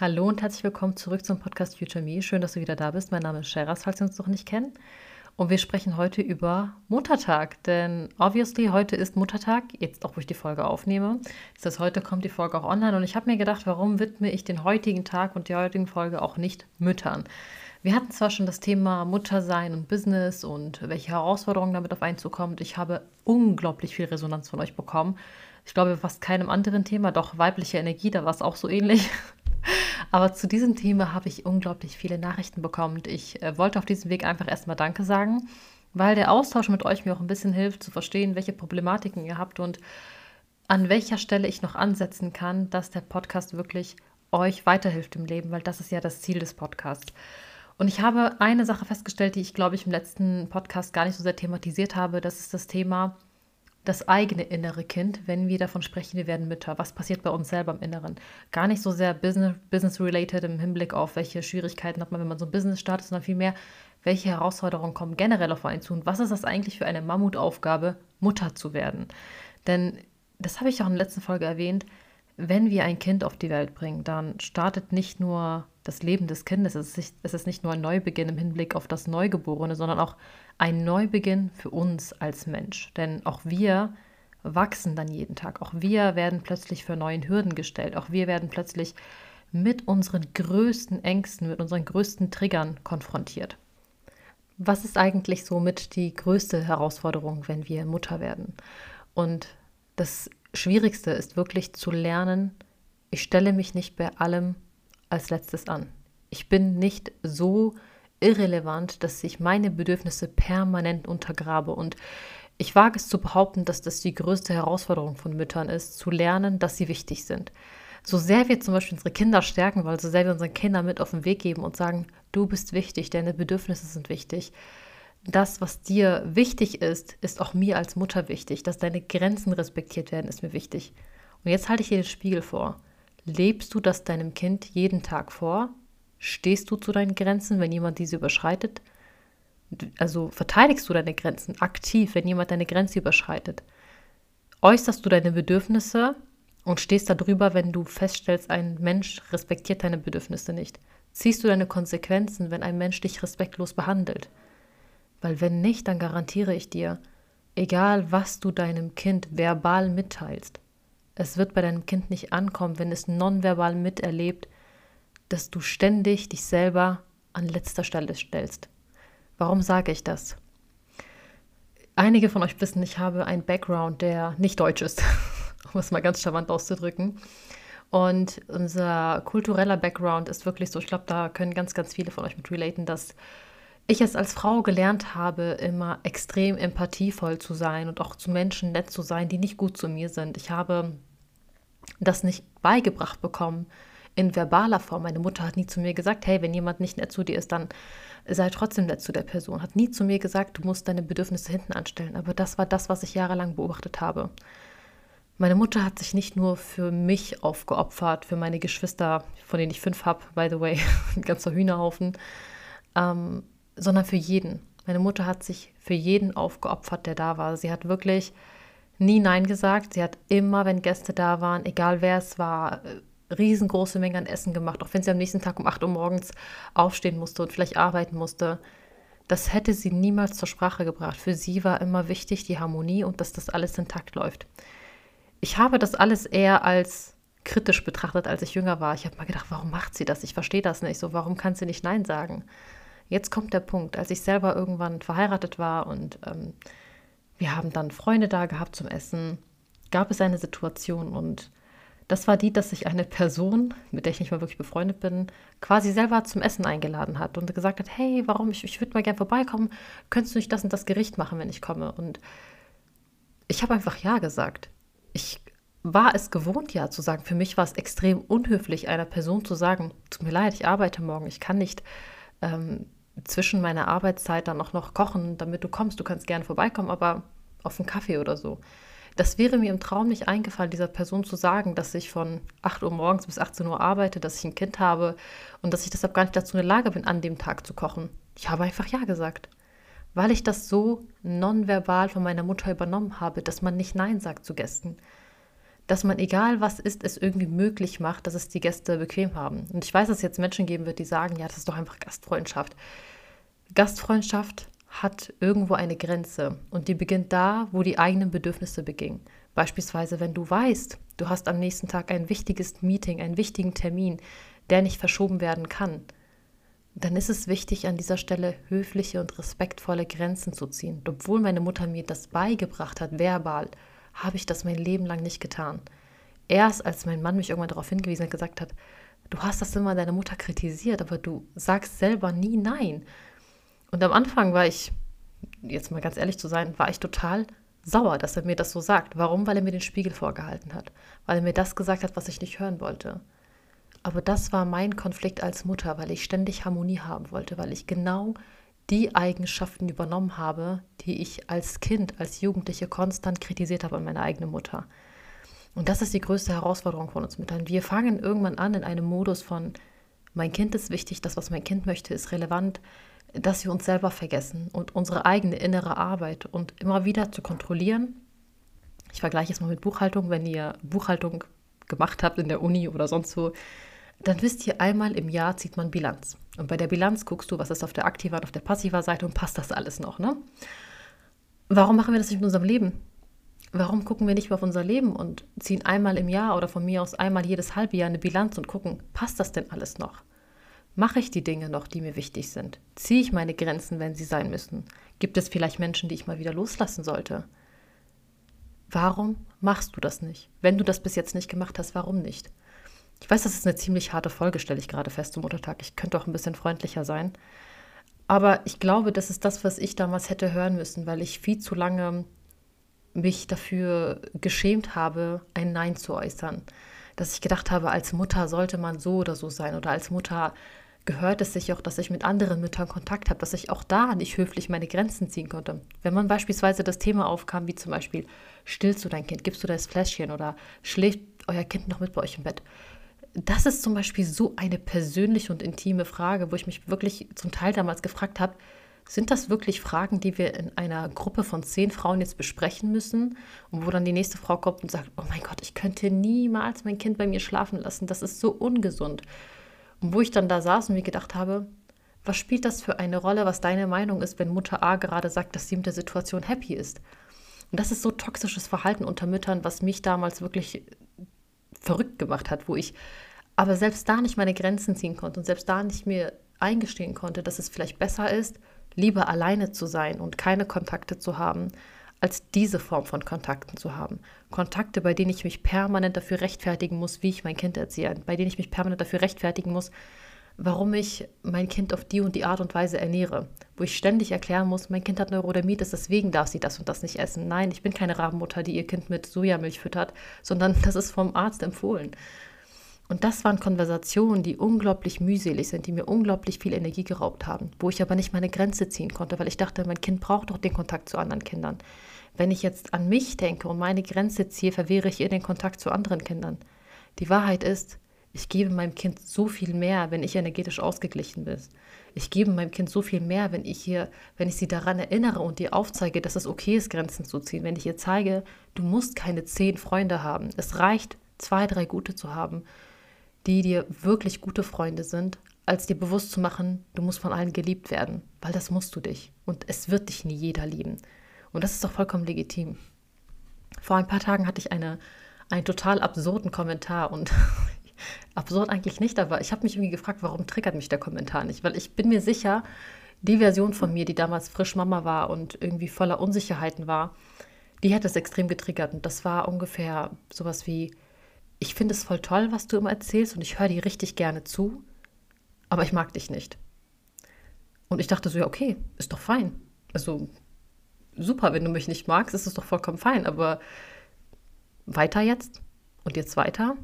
Hallo und herzlich willkommen zurück zum Podcast Future Me. Schön, dass du wieder da bist. Mein Name ist Sheraz, falls Sie uns noch nicht kennen. Und wir sprechen heute über Muttertag, denn obviously heute ist Muttertag, jetzt auch wo ich die Folge aufnehme. Das heißt, heute kommt die Folge auch online und ich habe mir gedacht, warum widme ich den heutigen Tag und die heutigen Folge auch nicht Müttern? Wir hatten zwar schon das Thema Muttersein und Business und welche Herausforderungen damit auf einen zukommt. Ich habe unglaublich viel Resonanz von euch bekommen. Ich glaube, fast keinem anderen Thema, doch weibliche Energie, da war es auch so ähnlich. Aber zu diesem Thema habe ich unglaublich viele Nachrichten bekommen ich äh, wollte auf diesem Weg einfach erstmal Danke sagen, weil der Austausch mit euch mir auch ein bisschen hilft zu verstehen, welche Problematiken ihr habt und an welcher Stelle ich noch ansetzen kann, dass der Podcast wirklich euch weiterhilft im Leben, weil das ist ja das Ziel des Podcasts. Und ich habe eine Sache festgestellt, die ich, glaube ich, im letzten Podcast gar nicht so sehr thematisiert habe. Das ist das Thema das eigene innere Kind, wenn wir davon sprechen, wir werden Mütter. Was passiert bei uns selber im Inneren? Gar nicht so sehr business-related im Hinblick auf, welche Schwierigkeiten hat man, wenn man so ein Business startet, sondern vielmehr, welche Herausforderungen kommen generell auf einen zu und was ist das eigentlich für eine Mammutaufgabe, Mutter zu werden? Denn, das habe ich auch in der letzten Folge erwähnt, wenn wir ein Kind auf die Welt bringen, dann startet nicht nur das Leben des Kindes, es ist nicht nur ein Neubeginn im Hinblick auf das Neugeborene, sondern auch ein Neubeginn für uns als Mensch. Denn auch wir wachsen dann jeden Tag. Auch wir werden plötzlich für neuen Hürden gestellt. Auch wir werden plötzlich mit unseren größten Ängsten, mit unseren größten Triggern konfrontiert. Was ist eigentlich somit die größte Herausforderung, wenn wir Mutter werden? Und das Schwierigste ist wirklich zu lernen, ich stelle mich nicht bei allem als letztes an. Ich bin nicht so irrelevant, dass ich meine Bedürfnisse permanent untergrabe. Und ich wage es zu behaupten, dass das die größte Herausforderung von Müttern ist, zu lernen, dass sie wichtig sind. So sehr wir zum Beispiel unsere Kinder stärken, weil so sehr wir unseren Kindern mit auf den Weg geben und sagen, du bist wichtig, deine Bedürfnisse sind wichtig. Das, was dir wichtig ist, ist auch mir als Mutter wichtig. Dass deine Grenzen respektiert werden, ist mir wichtig. Und jetzt halte ich dir den Spiegel vor. Lebst du das deinem Kind jeden Tag vor? Stehst du zu deinen Grenzen, wenn jemand diese überschreitet? Also verteidigst du deine Grenzen aktiv, wenn jemand deine Grenze überschreitet? Äußerst du deine Bedürfnisse und stehst darüber, wenn du feststellst, ein Mensch respektiert deine Bedürfnisse nicht? Ziehst du deine Konsequenzen, wenn ein Mensch dich respektlos behandelt? Weil wenn nicht, dann garantiere ich dir, egal was du deinem Kind verbal mitteilst, es wird bei deinem Kind nicht ankommen, wenn es nonverbal miterlebt, dass du ständig dich selber an letzter Stelle stellst. Warum sage ich das? Einige von euch wissen, ich habe einen Background, der nicht deutsch ist, um es mal ganz charmant auszudrücken. Und unser kultureller Background ist wirklich so, ich glaube, da können ganz, ganz viele von euch mit relaten, dass ich es als Frau gelernt habe, immer extrem empathievoll zu sein und auch zu Menschen nett zu sein, die nicht gut zu mir sind. Ich habe das nicht beigebracht bekommen, in verbaler Form. Meine Mutter hat nie zu mir gesagt, hey, wenn jemand nicht nett zu dir ist, dann sei trotzdem nett zu der Person. Hat nie zu mir gesagt, du musst deine Bedürfnisse hinten anstellen. Aber das war das, was ich jahrelang beobachtet habe. Meine Mutter hat sich nicht nur für mich aufgeopfert, für meine Geschwister, von denen ich fünf habe, by the way, ein ganzer Hühnerhaufen, ähm, sondern für jeden. Meine Mutter hat sich für jeden aufgeopfert, der da war. Sie hat wirklich nie Nein gesagt. Sie hat immer, wenn Gäste da waren, egal wer es war, riesengroße Menge an Essen gemacht, auch wenn sie am nächsten Tag um 8 Uhr morgens aufstehen musste und vielleicht arbeiten musste. Das hätte sie niemals zur Sprache gebracht. Für sie war immer wichtig die Harmonie und dass das alles intakt läuft. Ich habe das alles eher als kritisch betrachtet, als ich jünger war. Ich habe mal gedacht, warum macht sie das? Ich verstehe das nicht so. Warum kann sie nicht Nein sagen? Jetzt kommt der Punkt, als ich selber irgendwann verheiratet war und ähm, wir haben dann Freunde da gehabt zum Essen, gab es eine Situation und das war die, dass sich eine Person, mit der ich nicht mal wirklich befreundet bin, quasi selber zum Essen eingeladen hat und gesagt hat, hey, warum, ich, ich würde mal gerne vorbeikommen, könntest du nicht das und das Gericht machen, wenn ich komme? Und ich habe einfach Ja gesagt. Ich war es gewohnt, Ja zu sagen. Für mich war es extrem unhöflich, einer Person zu sagen, tut mir leid, ich arbeite morgen, ich kann nicht ähm, zwischen meiner Arbeitszeit dann auch noch kochen, damit du kommst. Du kannst gerne vorbeikommen, aber auf einen Kaffee oder so. Das wäre mir im Traum nicht eingefallen, dieser Person zu sagen, dass ich von 8 Uhr morgens bis 18 Uhr arbeite, dass ich ein Kind habe und dass ich deshalb gar nicht dazu in der Lage bin, an dem Tag zu kochen. Ich habe einfach Ja gesagt, weil ich das so nonverbal von meiner Mutter übernommen habe, dass man nicht Nein sagt zu Gästen. dass man, egal was ist, es irgendwie möglich macht, dass es die Gäste bequem haben. Und ich weiß, dass es jetzt Menschen geben wird, die sagen, ja, das ist doch einfach Gastfreundschaft. Gastfreundschaft hat irgendwo eine Grenze und die beginnt da, wo die eigenen Bedürfnisse beginnen. Beispielsweise, wenn du weißt, du hast am nächsten Tag ein wichtiges Meeting, einen wichtigen Termin, der nicht verschoben werden kann, dann ist es wichtig, an dieser Stelle höfliche und respektvolle Grenzen zu ziehen. Und obwohl meine Mutter mir das beigebracht hat, verbal, habe ich das mein Leben lang nicht getan. Erst als mein Mann mich irgendwann darauf hingewiesen hat, gesagt hat, du hast das immer deine Mutter kritisiert, aber du sagst selber nie nein. Und am Anfang war ich, jetzt mal ganz ehrlich zu sein, war ich total sauer, dass er mir das so sagt. Warum? Weil er mir den Spiegel vorgehalten hat. Weil er mir das gesagt hat, was ich nicht hören wollte. Aber das war mein Konflikt als Mutter, weil ich ständig Harmonie haben wollte, weil ich genau die Eigenschaften übernommen habe, die ich als Kind, als Jugendliche konstant kritisiert habe an meine eigene Mutter. Und das ist die größte Herausforderung von uns Müttern. Wir fangen irgendwann an in einem Modus von, mein Kind ist wichtig, das, was mein Kind möchte, ist relevant, dass wir uns selber vergessen und unsere eigene innere Arbeit und immer wieder zu kontrollieren. Ich vergleiche es mal mit Buchhaltung. Wenn ihr Buchhaltung gemacht habt in der Uni oder sonst wo, dann wisst ihr, einmal im Jahr zieht man Bilanz. Und bei der Bilanz guckst du, was ist auf der aktiver und auf der passiver Seite und passt das alles noch, ne? Warum machen wir das nicht in unserem Leben? Warum gucken wir nicht mehr auf unser Leben und ziehen einmal im Jahr oder von mir aus einmal jedes halbe Jahr eine Bilanz und gucken, passt das denn alles noch? Mache ich die Dinge noch, die mir wichtig sind? Ziehe ich meine Grenzen, wenn sie sein müssen? Gibt es vielleicht Menschen, die ich mal wieder loslassen sollte? Warum machst du das nicht? Wenn du das bis jetzt nicht gemacht hast, warum nicht? Ich weiß, das ist eine ziemlich harte Folge, stelle ich gerade fest zum Muttertag. Ich könnte auch ein bisschen freundlicher sein. Aber ich glaube, das ist das, was ich damals hätte hören müssen, weil ich viel zu lange mich dafür geschämt habe, ein Nein zu äußern. Dass ich gedacht habe, als Mutter sollte man so oder so sein oder als Mutter gehört es sich auch, dass ich mit anderen Müttern Kontakt habe, dass ich auch da nicht höflich meine Grenzen ziehen konnte. Wenn man beispielsweise das Thema aufkam, wie zum Beispiel, stillst du dein Kind, gibst du das Fläschchen oder schläft euer Kind noch mit bei euch im Bett, das ist zum Beispiel so eine persönliche und intime Frage, wo ich mich wirklich zum Teil damals gefragt habe, sind das wirklich Fragen, die wir in einer Gruppe von zehn Frauen jetzt besprechen müssen? Und wo dann die nächste Frau kommt und sagt, oh mein Gott, ich könnte niemals mein Kind bei mir schlafen lassen, das ist so ungesund. Und wo ich dann da saß und mir gedacht habe, was spielt das für eine Rolle, was deine Meinung ist, wenn Mutter A gerade sagt, dass sie mit der Situation happy ist? Und das ist so toxisches Verhalten unter Müttern, was mich damals wirklich verrückt gemacht hat, wo ich aber selbst da nicht meine Grenzen ziehen konnte und selbst da nicht mir eingestehen konnte, dass es vielleicht besser ist, lieber alleine zu sein und keine Kontakte zu haben, als diese Form von Kontakten zu haben. Kontakte, bei denen ich mich permanent dafür rechtfertigen muss, wie ich mein Kind erziehe, bei denen ich mich permanent dafür rechtfertigen muss, warum ich mein Kind auf die und die Art und Weise ernähre, wo ich ständig erklären muss, mein Kind hat Neurodermitis, deswegen darf sie das und das nicht essen. Nein, ich bin keine Rabenmutter, die ihr Kind mit Sojamilch füttert, sondern das ist vom Arzt empfohlen. Und das waren Konversationen, die unglaublich mühselig sind, die mir unglaublich viel Energie geraubt haben, wo ich aber nicht meine Grenze ziehen konnte, weil ich dachte, mein Kind braucht doch den Kontakt zu anderen Kindern. Wenn ich jetzt an mich denke und meine Grenze ziehe, verwehre ich ihr den Kontakt zu anderen Kindern. Die Wahrheit ist, ich gebe meinem Kind so viel mehr, wenn ich energetisch ausgeglichen bin. Ich gebe meinem Kind so viel mehr, wenn ich hier, wenn ich sie daran erinnere und ihr aufzeige, dass es okay ist, Grenzen zu ziehen. Wenn ich ihr zeige, du musst keine zehn Freunde haben. Es reicht, zwei, drei gute zu haben, die dir wirklich gute Freunde sind, als dir bewusst zu machen, du musst von allen geliebt werden, weil das musst du dich. Und es wird dich nie jeder lieben. Und das ist doch vollkommen legitim. Vor ein paar Tagen hatte ich eine, einen total absurden Kommentar und absurd eigentlich nicht, aber ich habe mich irgendwie gefragt, warum triggert mich der Kommentar nicht? Weil ich bin mir sicher, die Version von mir, die damals frisch Mama war und irgendwie voller Unsicherheiten war, die hätte es extrem getriggert. Und das war ungefähr sowas wie, ich finde es voll toll, was du immer erzählst und ich höre dir richtig gerne zu, aber ich mag dich nicht. Und ich dachte so, ja, okay, ist doch fein. Also super, wenn du mich nicht magst, ist es doch vollkommen fein, aber weiter jetzt und jetzt weiter?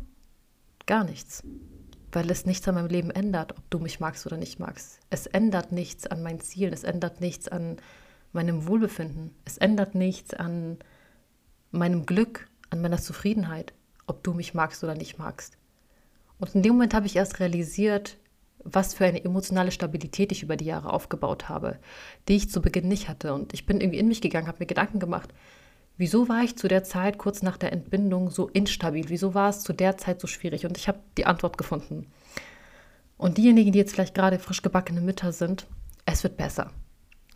Gar nichts. Weil es nichts an meinem Leben ändert, ob du mich magst oder nicht magst. Es ändert nichts an meinen Zielen, es ändert nichts an meinem Wohlbefinden, es ändert nichts an meinem Glück, an meiner Zufriedenheit, ob du mich magst oder nicht magst. Und in dem Moment habe ich erst realisiert, was für eine emotionale Stabilität ich über die Jahre aufgebaut habe, die ich zu Beginn nicht hatte. Und ich bin irgendwie in mich gegangen, habe mir Gedanken gemacht, Wieso war ich zu der Zeit kurz nach der Entbindung so instabil? Wieso war es zu der Zeit so schwierig? Und ich habe die Antwort gefunden. Und diejenigen, die jetzt vielleicht gerade frisch gebackene Mütter sind, es wird besser.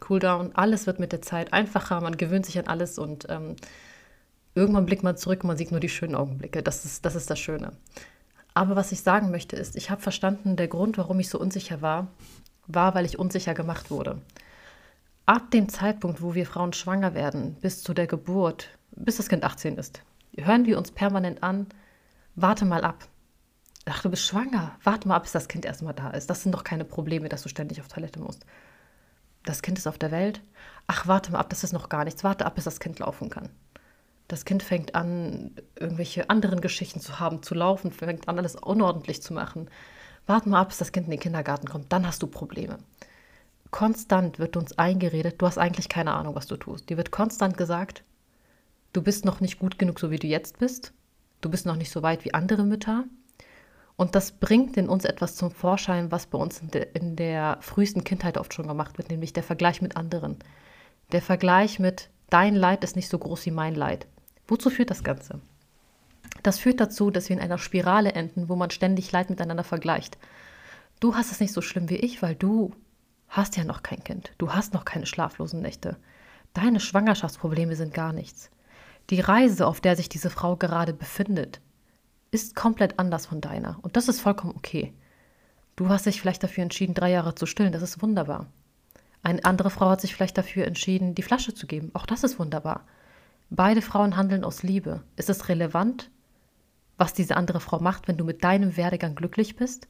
Cooldown, alles wird mit der Zeit einfacher, man gewöhnt sich an alles und ähm, irgendwann blickt man zurück und man sieht nur die schönen Augenblicke. Das ist, das ist das Schöne. Aber was ich sagen möchte ist, ich habe verstanden, der Grund, warum ich so unsicher war, war, weil ich unsicher gemacht wurde. Ab dem Zeitpunkt, wo wir Frauen schwanger werden, bis zu der Geburt, bis das Kind 18 ist, hören wir uns permanent an, warte mal ab. Ach, du bist schwanger, warte mal ab, bis das Kind erstmal da ist. Das sind doch keine Probleme, dass du ständig auf Toilette musst. Das Kind ist auf der Welt. Ach, warte mal ab, das ist noch gar nichts. Warte ab, bis das Kind laufen kann. Das Kind fängt an, irgendwelche anderen Geschichten zu haben, zu laufen, fängt an, alles unordentlich zu machen. Warte mal ab, bis das Kind in den Kindergarten kommt, dann hast du Probleme. Konstant wird uns eingeredet, du hast eigentlich keine Ahnung, was du tust. Dir wird konstant gesagt, du bist noch nicht gut genug, so wie du jetzt bist. Du bist noch nicht so weit wie andere Mütter. Und das bringt in uns etwas zum Vorschein, was bei uns in der, in der frühesten Kindheit oft schon gemacht wird, nämlich der Vergleich mit anderen. Der Vergleich mit, dein Leid ist nicht so groß wie mein Leid. Wozu führt das Ganze? Das führt dazu, dass wir in einer Spirale enden, wo man ständig Leid miteinander vergleicht. Du hast es nicht so schlimm wie ich, weil du hast ja noch kein Kind. Du hast noch keine schlaflosen Nächte. Deine Schwangerschaftsprobleme sind gar nichts. Die Reise, auf der sich diese Frau gerade befindet, ist komplett anders von deiner. Und das ist vollkommen okay. Du hast dich vielleicht dafür entschieden, drei Jahre zu stillen. Das ist wunderbar. Eine andere Frau hat sich vielleicht dafür entschieden, die Flasche zu geben. Auch das ist wunderbar. Beide Frauen handeln aus Liebe. Ist es relevant, was diese andere Frau macht, wenn du mit deinem Werdegang glücklich bist?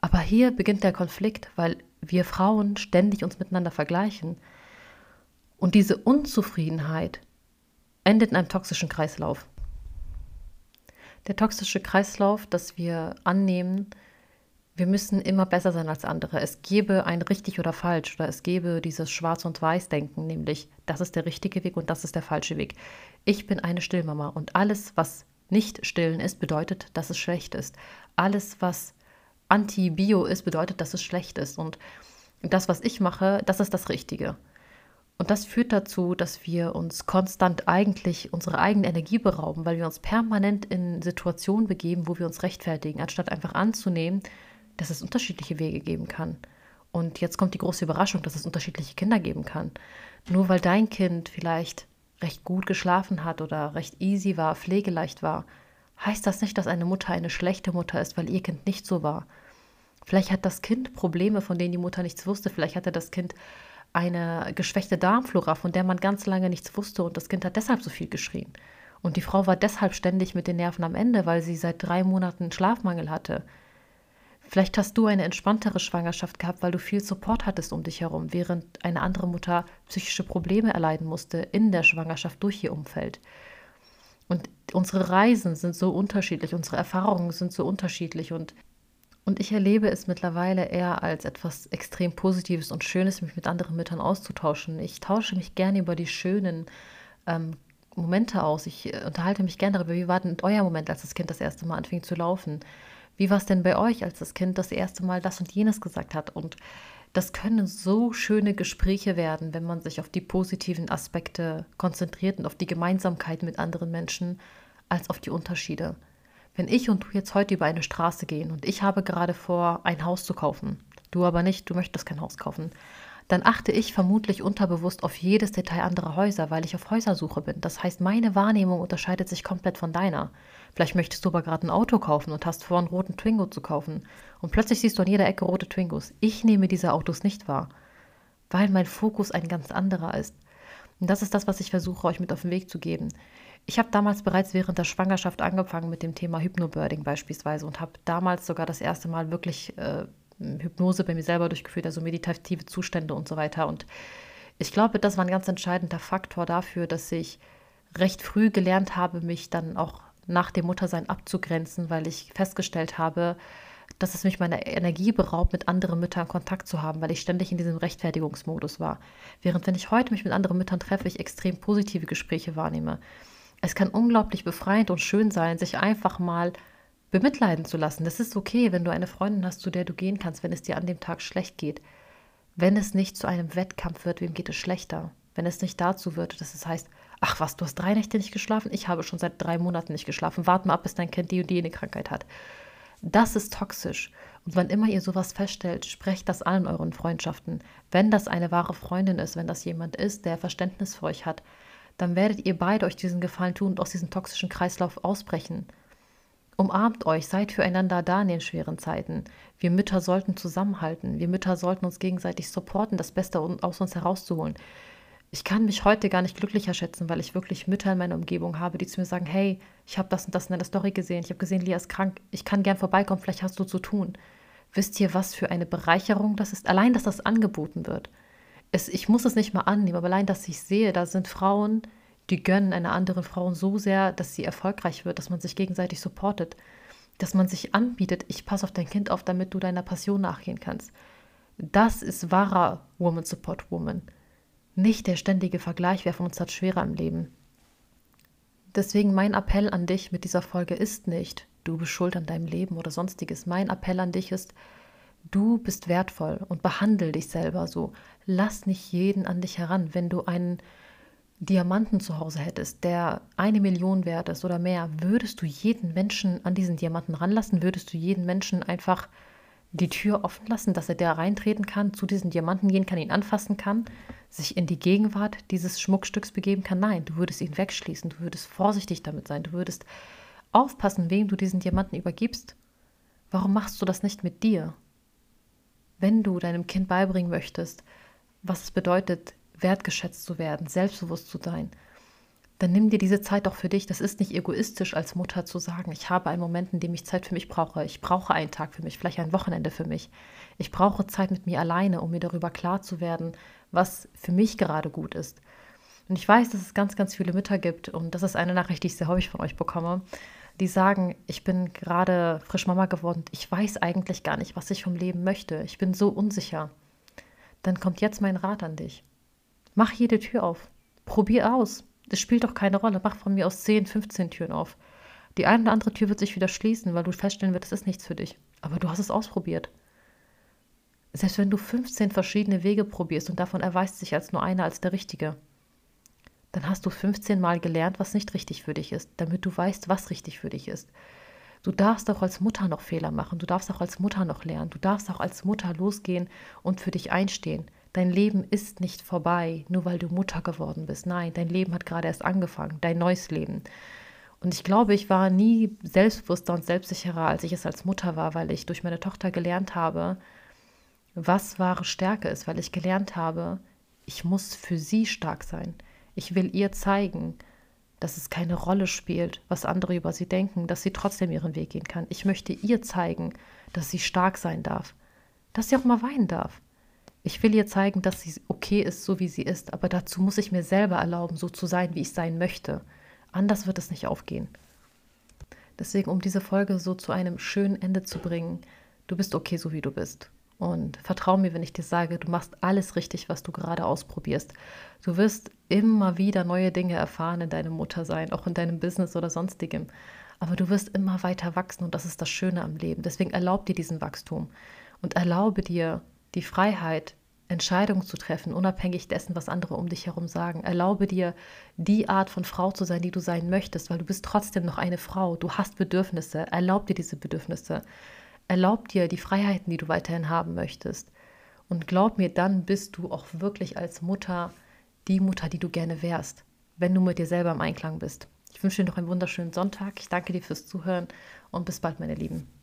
Aber hier beginnt der Konflikt, weil wir Frauen ständig uns miteinander vergleichen. Und diese Unzufriedenheit endet in einem toxischen Kreislauf. Der toxische Kreislauf, dass wir annehmen, wir müssen immer besser sein als andere. Es gäbe ein richtig oder falsch oder es gäbe dieses Schwarz- und Weiß-Denken, nämlich das ist der richtige Weg und das ist der falsche Weg. Ich bin eine Stillmama und alles, was nicht stillen ist, bedeutet, dass es schlecht ist. Alles, was anti-bio ist, bedeutet, dass es schlecht ist. Und das, was ich mache, das ist das Richtige. Und das führt dazu, dass wir uns konstant eigentlich unsere eigene Energie berauben, weil wir uns permanent in Situationen begeben, wo wir uns rechtfertigen, anstatt einfach anzunehmen, dass es unterschiedliche Wege geben kann. Und jetzt kommt die große Überraschung, dass es unterschiedliche Kinder geben kann. Nur weil dein Kind vielleicht recht gut geschlafen hat oder recht easy war, pflegeleicht war, heißt das nicht, dass eine Mutter eine schlechte Mutter ist, weil ihr Kind nicht so war. Vielleicht hat das Kind Probleme, von denen die Mutter nichts wusste. Vielleicht hatte das Kind eine geschwächte Darmflora, von der man ganz lange nichts wusste und das Kind hat deshalb so viel geschrien. Und die Frau war deshalb ständig mit den Nerven am Ende, weil sie seit drei Monaten Schlafmangel hatte. Vielleicht hast du eine entspanntere Schwangerschaft gehabt, weil du viel Support hattest um dich herum, während eine andere Mutter psychische Probleme erleiden musste in der Schwangerschaft durch ihr Umfeld. Und unsere Reisen sind so unterschiedlich, unsere Erfahrungen sind so unterschiedlich und und ich erlebe es mittlerweile eher als etwas extrem Positives und Schönes, mich mit anderen Müttern auszutauschen. Ich tausche mich gerne über die schönen ähm, Momente aus. Ich äh, unterhalte mich gerne darüber, wie war denn euer Moment, als das Kind das erste Mal anfing zu laufen? Wie war es denn bei euch, als das Kind das erste Mal das und jenes gesagt hat? Und das können so schöne Gespräche werden, wenn man sich auf die positiven Aspekte konzentriert und auf die Gemeinsamkeit mit anderen Menschen, als auf die Unterschiede. Wenn ich und du jetzt heute über eine Straße gehen und ich habe gerade vor, ein Haus zu kaufen, du aber nicht, du möchtest kein Haus kaufen, dann achte ich vermutlich unterbewusst auf jedes Detail anderer Häuser, weil ich auf Häusersuche bin. Das heißt, meine Wahrnehmung unterscheidet sich komplett von deiner. Vielleicht möchtest du aber gerade ein Auto kaufen und hast vor, einen roten Twingo zu kaufen. Und plötzlich siehst du an jeder Ecke rote Twingos. Ich nehme diese Autos nicht wahr, weil mein Fokus ein ganz anderer ist. Und das ist das, was ich versuche, euch mit auf den Weg zu geben. Ich habe damals bereits während der Schwangerschaft angefangen mit dem Thema Hypnobirding beispielsweise und habe damals sogar das erste Mal wirklich äh, Hypnose bei mir selber durchgeführt, also meditative Zustände und so weiter. Und ich glaube, das war ein ganz entscheidender Faktor dafür, dass ich recht früh gelernt habe, mich dann auch nach dem Muttersein abzugrenzen, weil ich festgestellt habe, dass es mich meiner Energie beraubt, mit anderen Müttern Kontakt zu haben, weil ich ständig in diesem Rechtfertigungsmodus war. Während wenn ich heute mich mit anderen Müttern treffe, ich extrem positive Gespräche wahrnehme. Es kann unglaublich befreiend und schön sein, sich einfach mal bemitleiden zu lassen. Das ist okay, wenn du eine Freundin hast, zu der du gehen kannst, wenn es dir an dem Tag schlecht geht. Wenn es nicht zu einem Wettkampf wird, wem geht es schlechter? Wenn es nicht dazu wird, dass es heißt, Ach was, du hast drei Nächte nicht geschlafen? Ich habe schon seit drei Monaten nicht geschlafen. Warte mal ab, bis dein Kind die und die eine Krankheit hat. Das ist toxisch. Und wann immer ihr sowas feststellt, sprecht das allen euren Freundschaften. Wenn das eine wahre Freundin ist, wenn das jemand ist, der Verständnis für euch hat, dann werdet ihr beide euch diesen Gefallen tun und aus diesem toxischen Kreislauf ausbrechen. Umarmt euch, seid füreinander da in den schweren Zeiten. Wir Mütter sollten zusammenhalten. Wir Mütter sollten uns gegenseitig supporten, das Beste aus uns herauszuholen. Ich kann mich heute gar nicht glücklicher schätzen, weil ich wirklich Mütter in meiner Umgebung habe, die zu mir sagen, hey, ich habe das und das in der Story gesehen, ich habe gesehen, Lia ist krank, ich kann gern vorbeikommen, vielleicht hast du zu tun. Wisst ihr, was für eine Bereicherung das ist? Allein, dass das angeboten wird. Es, ich muss es nicht mal annehmen, aber allein, dass ich sehe, da sind Frauen, die gönnen einer anderen Frau so sehr, dass sie erfolgreich wird, dass man sich gegenseitig supportet, dass man sich anbietet, ich passe auf dein Kind auf, damit du deiner Passion nachgehen kannst. Das ist wahrer Woman Support Woman. Nicht der ständige Vergleich, wer von uns hat schwerer im Leben. Deswegen mein Appell an dich mit dieser Folge ist nicht, du bist schuld an deinem Leben oder sonstiges. Mein Appell an dich ist, du bist wertvoll und behandle dich selber so. Lass nicht jeden an dich heran. Wenn du einen Diamanten zu Hause hättest, der eine Million wert ist oder mehr, würdest du jeden Menschen an diesen Diamanten ranlassen? Würdest du jeden Menschen einfach die Tür offen lassen, dass er da reintreten kann, zu diesen Diamanten gehen kann, ihn anfassen kann, sich in die Gegenwart dieses Schmuckstücks begeben kann? Nein, du würdest ihn wegschließen, du würdest vorsichtig damit sein, du würdest aufpassen, wem du diesen Diamanten übergibst. Warum machst du das nicht mit dir? Wenn du deinem Kind beibringen möchtest, was es bedeutet, wertgeschätzt zu werden, selbstbewusst zu sein, dann nimm dir diese Zeit auch für dich. Das ist nicht egoistisch als Mutter zu sagen, ich habe einen Moment, in dem ich Zeit für mich brauche. Ich brauche einen Tag für mich, vielleicht ein Wochenende für mich. Ich brauche Zeit mit mir alleine, um mir darüber klar zu werden, was für mich gerade gut ist. Und ich weiß, dass es ganz, ganz viele Mütter gibt, und das ist eine Nachricht, die ich sehr häufig von euch bekomme, die sagen, ich bin gerade frisch Mama geworden, ich weiß eigentlich gar nicht, was ich vom Leben möchte. Ich bin so unsicher. Dann kommt jetzt mein Rat an dich. Mach jede Tür auf. Probier aus. Es spielt doch keine Rolle. Mach von mir aus 10, 15 Türen auf. Die eine oder andere Tür wird sich wieder schließen, weil du feststellen wirst, es ist nichts für dich. Aber du hast es ausprobiert. Selbst wenn du 15 verschiedene Wege probierst und davon erweist sich als nur einer als der richtige, dann hast du 15 Mal gelernt, was nicht richtig für dich ist, damit du weißt, was richtig für dich ist. Du darfst auch als Mutter noch Fehler machen, du darfst auch als Mutter noch lernen, du darfst auch als Mutter losgehen und für dich einstehen. Dein Leben ist nicht vorbei, nur weil du Mutter geworden bist. Nein, dein Leben hat gerade erst angefangen, dein neues Leben. Und ich glaube, ich war nie selbstbewusster und selbstsicherer, als ich es als Mutter war, weil ich durch meine Tochter gelernt habe, was wahre Stärke ist, weil ich gelernt habe, ich muss für sie stark sein. Ich will ihr zeigen, dass es keine Rolle spielt, was andere über sie denken, dass sie trotzdem ihren Weg gehen kann. Ich möchte ihr zeigen, dass sie stark sein darf, dass sie auch mal weinen darf, ich will ihr zeigen, dass sie okay ist, so wie sie ist, aber dazu muss ich mir selber erlauben, so zu sein, wie ich sein möchte. Anders wird es nicht aufgehen. Deswegen, um diese Folge so zu einem schönen Ende zu bringen, du bist okay, so wie du bist. Und vertrau mir, wenn ich dir sage, du machst alles richtig, was du gerade ausprobierst. Du wirst immer wieder neue Dinge erfahren in deinem Muttersein, auch in deinem Business oder sonstigem. Aber du wirst immer weiter wachsen und das ist das Schöne am Leben. Deswegen erlaub dir diesen Wachstum und erlaube dir, die Freiheit, Entscheidungen zu treffen, unabhängig dessen, was andere um dich herum sagen. Erlaube dir, die Art von Frau zu sein, die du sein möchtest, weil du bist trotzdem noch eine Frau. Du hast Bedürfnisse. Erlaub dir diese Bedürfnisse. Erlaub dir die Freiheiten, die du weiterhin haben möchtest. Und glaub mir, dann bist du auch wirklich als Mutter die Mutter, die du gerne wärst, wenn du mit dir selber im Einklang bist. Ich wünsche dir noch einen wunderschönen Sonntag. Ich danke dir fürs Zuhören und bis bald, meine Lieben.